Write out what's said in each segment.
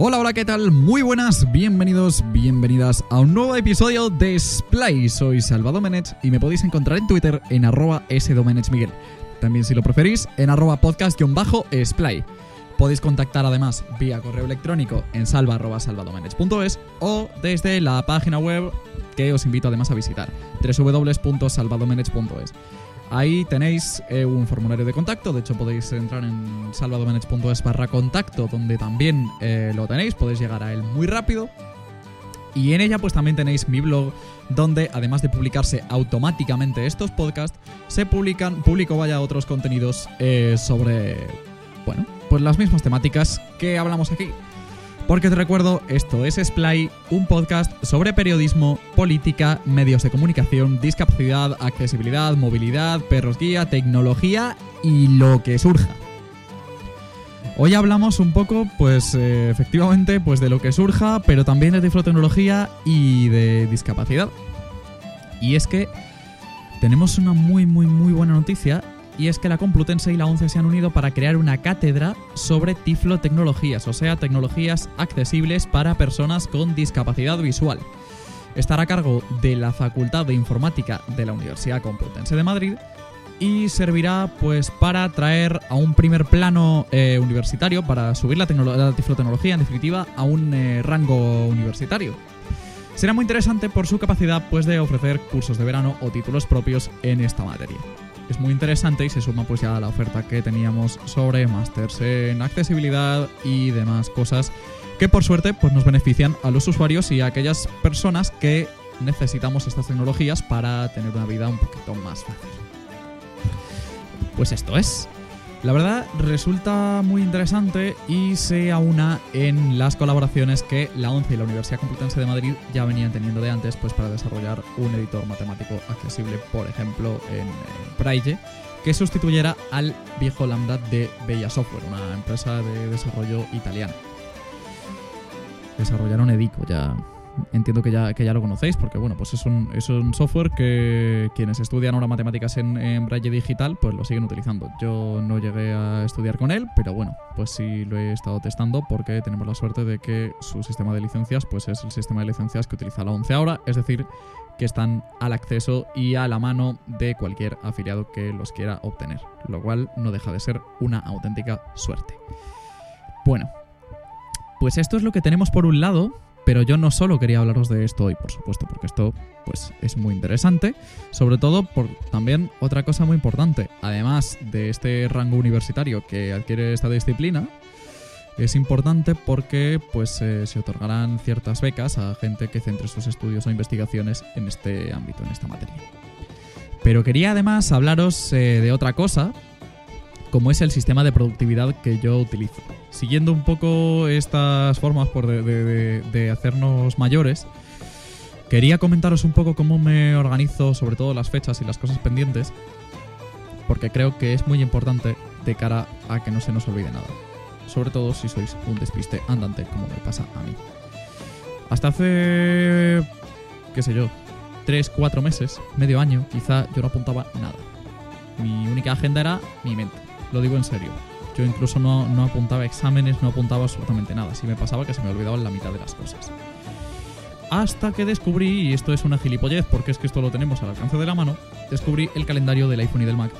Hola, hola, ¿qué tal? Muy buenas, bienvenidos, bienvenidas a un nuevo episodio de Splay. Soy Salvador y me podéis encontrar en Twitter en arroba sdomenechmiguel. También si lo preferís en arroba podcast-splay. Podéis contactar además vía correo electrónico en salva.salvadomenech.es o desde la página web que os invito además a visitar www.salvadomenech.es. Ahí tenéis eh, un formulario de contacto, de hecho podéis entrar en salvadomenech.es barra contacto, donde también eh, lo tenéis, podéis llegar a él muy rápido. Y en ella pues también tenéis mi blog, donde además de publicarse automáticamente estos podcasts, se publican, publico vaya otros contenidos eh, sobre, bueno, pues las mismas temáticas que hablamos aquí. Porque te recuerdo, esto es Splay, un podcast sobre periodismo, política, medios de comunicación, discapacidad, accesibilidad, movilidad, perros guía, tecnología y lo que surja. Hoy hablamos un poco, pues eh, efectivamente, pues de lo que surja, pero también de tiflotecnología y de discapacidad. Y es que tenemos una muy, muy, muy buena noticia y es que la Complutense y la ONCE se han unido para crear una cátedra sobre tiflotecnologías, o sea, tecnologías accesibles para personas con discapacidad visual. Estará a cargo de la Facultad de Informática de la Universidad Complutense de Madrid y servirá pues para traer a un primer plano eh, universitario, para subir la, la, tiflotecnología en definitiva a un eh, rango universitario. Será muy interesante por su capacidad pues de ofrecer cursos de verano o títulos propios en esta materia es muy interesante y se suma pues ya a la oferta que teníamos sobre másters en accesibilidad y demás cosas que por suerte pues nos benefician a los usuarios y a aquellas personas que necesitamos estas tecnologías para tener una vida un poquito más fácil. Pues esto es. La verdad resulta muy interesante y se aúna en las colaboraciones que la ONCE y la Universidad Complutense de Madrid ya venían teniendo de antes pues para desarrollar un editor matemático accesible, por ejemplo, en Braille, que sustituyera al viejo Lambda de Bella Software, una empresa de desarrollo italiana. Desarrollaron Edico ya entiendo que ya, que ya lo conocéis, porque bueno, pues es un, es un software que quienes estudian ahora matemáticas en, en, Braille Digital, pues lo siguen utilizando. Yo no llegué a estudiar con él, pero bueno, pues sí lo he estado testando porque tenemos la suerte de que su sistema de licencias, pues es el sistema de licencias que utiliza la 11 ahora, es decir, que están al acceso y a la mano de cualquier afiliado que los quiera obtener, lo cual no deja de ser una auténtica suerte. Bueno, pues esto es lo que tenemos por un lado, pero yo no solo quería hablaros de esto hoy, por supuesto, porque esto pues es muy interesante, sobre todo por también otra cosa muy importante, además de este rango universitario que adquiere esta disciplina, es importante porque pues eh, se otorgarán ciertas becas a gente que centre sus estudios o investigaciones en este ámbito, en esta materia. Pero quería además hablaros eh, de otra cosa, como es el sistema de productividad que yo utilizo. Siguiendo un poco estas formas por de, hacernos mayores, quería comentaros un poco cómo me organizo, sobre todo las fechas y las cosas pendientes, porque creo que es muy importante de cara a que no se nos olvide nada. Sobre todo si sois un despiste andante, como me pasa a mí. Hasta hace, qué sé yo, 3, 4 meses, medio año, quizá yo no apuntaba nada. Mi única agenda era mi mente lo digo en serio. Yo incluso no, apuntaba exámenes, no apuntaba absolutamente nada. Si me pasaba que se me olvidaban la mitad de las cosas. Hasta que descubrí, y esto es una gilipollez porque es que esto lo tenemos al alcance de la mano, descubrí el calendario del iPhone y del Mac.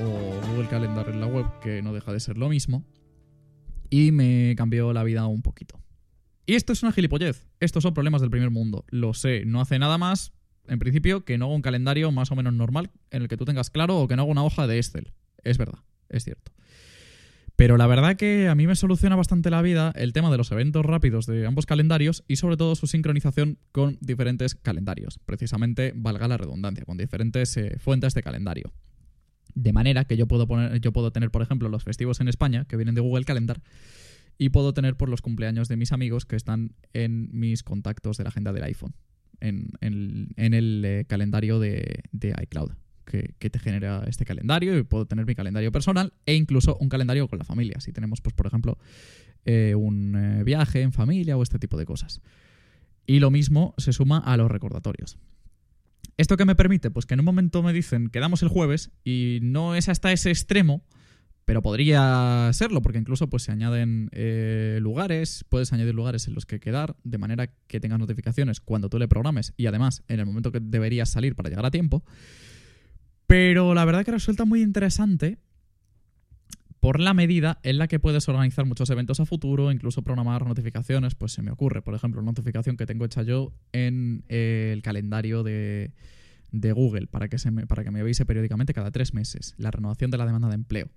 O Google Calendar en la web, que no deja de ser lo mismo. Y me cambió la vida un poquito. Y esto es una gilipollez. Estos son problemas del primer mundo. Lo sé, no hace nada más, en principio, que no haga un calendario más o menos normal en el que tú tengas claro o que no haga una hoja de Excel. Es verdad es cierto. Pero la verdad que a mí me soluciona bastante la vida el tema de los eventos rápidos de ambos calendarios y sobre todo su sincronización con diferentes calendarios. Precisamente, valga la redundancia, con diferentes eh, fuentes de calendario. De manera que yo puedo, poner, yo puedo tener, por ejemplo, los festivos en España, que vienen de Google Calendar, y puedo tener por los cumpleaños de mis amigos que están en mis contactos de la agenda del iPhone, en, el eh, calendario de iCloud que, te genera este calendario y puedo tener mi calendario personal e incluso un calendario con la familia. Si tenemos, pues, por ejemplo, eh, un eh, viaje en familia o este tipo de cosas. Y lo mismo se suma a los recordatorios. ¿Esto qué me permite? Pues que en un momento me dicen quedamos el jueves y no es hasta ese extremo, pero podría serlo, porque incluso pues se añaden eh, lugares, puedes añadir lugares en los que quedar, de manera que tengas notificaciones cuando tú le programes y además en el momento que deberías salir para llegar a tiempo. Pero la verdad que resulta muy interesante por la medida en la que puedes organizar muchos eventos a futuro, incluso programar notificaciones, pues se me ocurre, por ejemplo, una notificación que tengo hecha yo en eh, el calendario de, Google para que, se me, para que me avise periódicamente cada tres meses la renovación de la demanda de empleo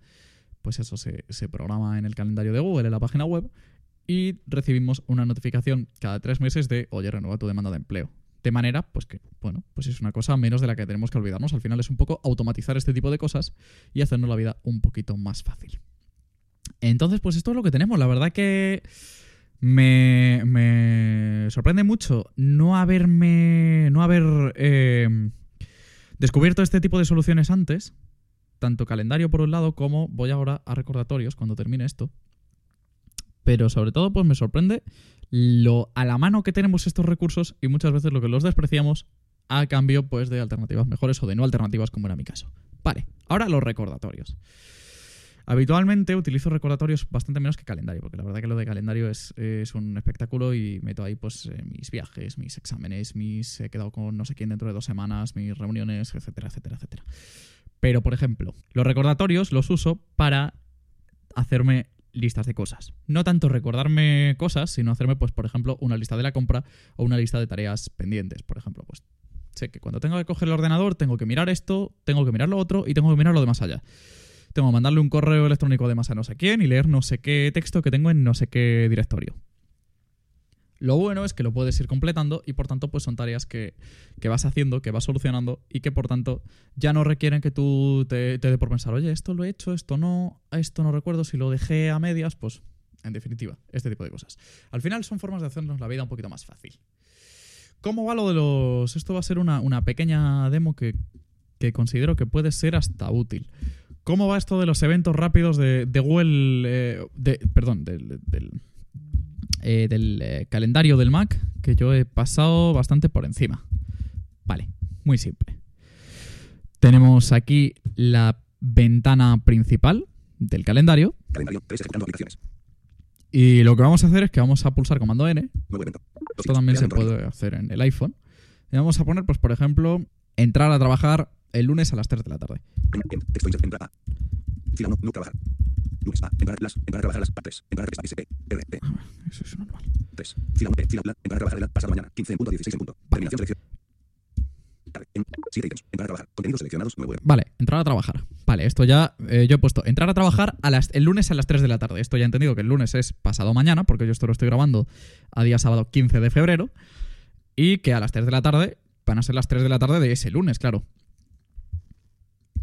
pues eso se, programa en el calendario de Google, en la página web, y recibimos una notificación cada tres meses de, oye, renueva tu demanda de empleo. De manera, pues que, bueno, pues es una cosa menos de la que tenemos que olvidarnos. Al final es un poco automatizar este tipo de cosas y hacernos la vida un poquito más fácil. Entonces, pues esto es lo que tenemos. La verdad que me, me sorprende mucho no haberme. no haber eh, descubierto este tipo de soluciones antes tanto calendario por un lado como voy ahora a recordatorios cuando termine esto. Pero sobre todo, pues me sorprende lo a la mano que tenemos estos recursos y muchas veces lo que los despreciamos a cambio pues de alternativas mejores o de no alternativas como era mi caso. Vale, ahora los recordatorios. Habitualmente utilizo recordatorios bastante menos que calendario, porque la verdad que lo de calendario es, un espectáculo y meto ahí pues eh, mis viajes, mis exámenes, mis he quedado con no sé quién dentro de dos semanas, mis reuniones, etcétera, etcétera, etcétera. Pero, por ejemplo, los recordatorios los uso para hacerme listas de cosas. No tanto recordarme cosas, sino hacerme, pues, por ejemplo, una lista de la compra o una lista de tareas pendientes. Por ejemplo, pues sé que cuando tengo que coger el ordenador tengo que mirar esto, tengo que mirar lo otro y tengo que mirar lo de más allá. Tengo que mandarle un correo electrónico de más a no sé quién y leer no sé qué texto que tengo en no sé qué directorio. Lo bueno es que lo puedes ir completando y por tanto pues son tareas que, vas haciendo, que vas solucionando y que por tanto ya no requieren que tú te, dé por pensar, oye, esto lo he hecho, esto no, esto no recuerdo, si lo dejé a medias, pues en definitiva, este tipo de cosas. Al final son formas de hacernos la vida un poquito más fácil. ¿Cómo va lo de los...? Esto va a ser una, pequeña demo que, considero que puede ser hasta útil. ¿Cómo va esto de los eventos rápidos de, Google... Eh, de, perdón, del eh, del eh, calendario del Mac que yo he pasado bastante por encima. Vale, muy simple. Tenemos aquí la ventana principal del calendario. Calendario, Y lo que vamos a hacer es que vamos a pulsar comando N. Esto también se puede hacer en el iPhone. Y vamos a poner, pues, por ejemplo, entrar a trabajar el lunes a las 3 de la tarde. no trabajar. Lunes A. Entrar las. Entrar a trabajar las. 3. Entrar a SP. RP. Eso es normal. 3. Fila 1. Fila plan. Entrar a trabajar pasado mañana. 15 en punto. 16 en punto. Terminación selección. 7 ítems. Entrar a trabajar. Contenidos seleccionados. Nuevo. Vale, entrar a trabajar. Vale, esto ya. Eh, yo he puesto entrar a trabajar a las, el lunes a las 3 de la tarde. Esto ya he entendido que el lunes es pasado mañana, porque yo esto lo estoy grabando a día sábado 15 de febrero. Y que a las 3 de la tarde van a ser las 3 de la tarde de ese lunes, claro.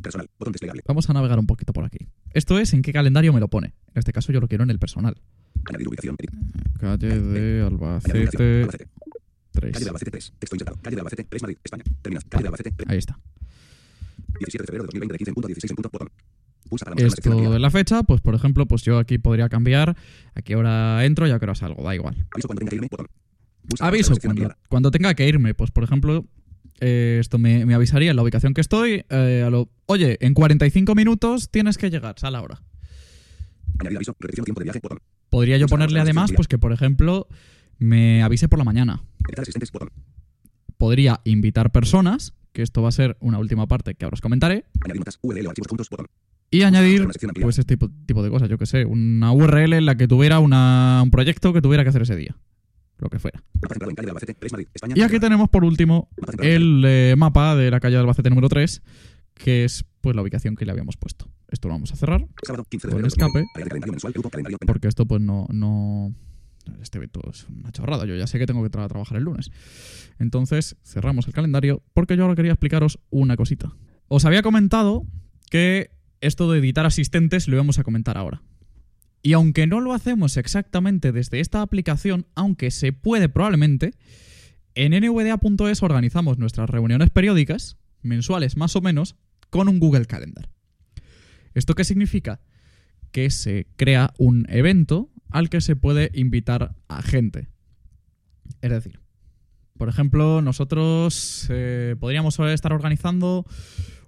Personal, botón desplegable. Vamos a navegar un poquito por aquí. Esto es en qué calendario me lo pone. En este caso yo lo quiero en el personal. Añadir ubicación. Calle de Albacete 3. Calle de Albacete 3. Texto insertado. Calle de Albacete 3 Madrid, España. Calle de Albacete 3. Ahí está. 17 de febrero de 2020 de 15 en punto 16 en punto botón. Esto de la fecha, pues por ejemplo, pues yo aquí podría cambiar a qué hora entro y a qué hora salgo, da igual. Aviso cuando tenga que irme, botón. Aviso cuando, cuando tenga que irme, pues por ejemplo, eh, esto me, avisaría en la ubicación que estoy. Eh, a lo, Oye, en 45 minutos tienes que llegar, sal ahora. aviso, tiempo de viaje, Podría yo ponerle además, pues que por ejemplo, me avise por la mañana. Podría invitar personas, que esto va a ser una última parte que ahora os comentaré. Y añadir, pues este tipo, tipo de cosas, yo que sé, una URL en la que tuviera una, un proyecto que tuviera que hacer ese día lo que fuera. Y aquí tenemos por último el eh, mapa de la calle de Albacete número 3, que es pues la ubicación que le habíamos puesto. Esto lo vamos a cerrar con escape, porque esto pues no, no... Este evento es una chorrada, yo ya sé que tengo que trabajar el lunes. Entonces cerramos el calendario porque yo ahora quería explicaros una cosita. Os había comentado que esto de editar asistentes lo íbamos a comentar ahora. Y aunque no lo hacemos exactamente desde esta aplicación, aunque se puede probablemente, en nvda.es organizamos nuestras reuniones periódicas, mensuales más o menos, con un Google Calendar. ¿Esto qué significa? Que se crea un evento al que se puede invitar a gente. Es decir, por ejemplo, nosotros eh, podríamos estar organizando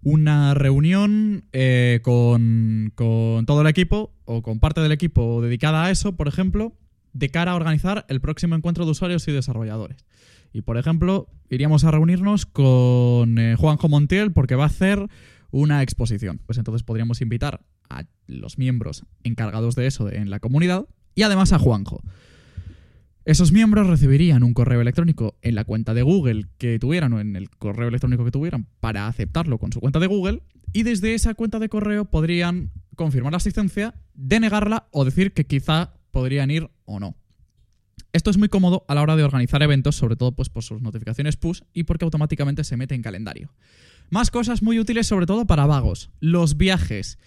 una reunión eh, con, con todo el equipo o con parte del equipo dedicada a eso, por ejemplo, de cara a organizar el próximo encuentro de usuarios y desarrolladores. Y por ejemplo, iríamos a reunirnos con eh, Juanjo Montiel porque va a hacer una exposición. Pues entonces podríamos invitar a los miembros encargados de eso en la comunidad y además a Juanjo. Esos miembros recibirían un correo electrónico en la cuenta de Google que tuvieran o en el correo electrónico que tuvieran para aceptarlo con su cuenta de Google y desde esa cuenta de correo podrían confirmar la asistencia, denegarla o decir que quizá podrían ir o no. Esto es muy cómodo a la hora de organizar eventos, sobre todo pues, por sus notificaciones push y porque automáticamente se mete en calendario. Más cosas muy útiles sobre todo para vagos. Los viajes.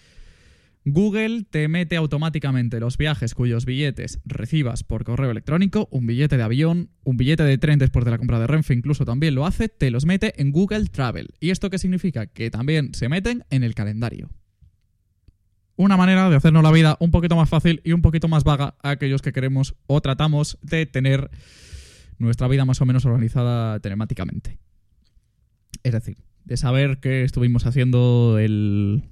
Google te mete automáticamente los viajes cuyos billetes recibas por correo electrónico, un billete de avión, un billete de tren después de la compra de Renfe incluso también lo hace, te los mete en Google Travel. ¿Y esto qué significa? Que también se meten en el calendario. Una manera de hacernos la vida un poquito más fácil y un poquito más vaga a aquellos que queremos o tratamos de tener nuestra vida más o menos organizada telemáticamente. Es decir, de saber qué estuvimos haciendo el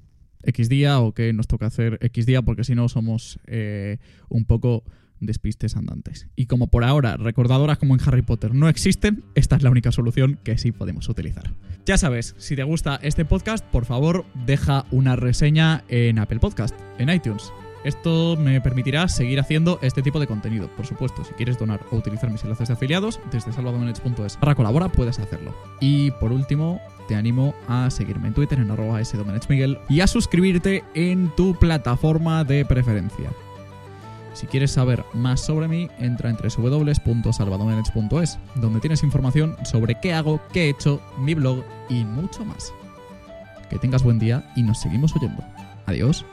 X día o qué nos toca hacer X día, porque si no somos eh, un poco despistes andantes. Y como por ahora recordadoras como en Harry Potter no existen, esta es la única solución que sí podemos utilizar. Ya sabes, si te gusta este podcast, por favor deja una reseña en Apple Podcast, en iTunes. Esto me permitirá seguir haciendo este tipo de contenido. Por supuesto, si quieres donar o utilizar mis enlaces de afiliados, desde salvadomenech.es para colabora puedes hacerlo. Y por último, te animo a seguirme en Twitter en arroba sdomenechmiguel y a suscribirte en tu plataforma de preferencia. Si quieres saber más sobre mí, entra en www.salvadomenech.es, donde tienes información sobre qué hago, qué he hecho, mi blog y mucho más. Que tengas buen día y nos seguimos oyendo. Adiós.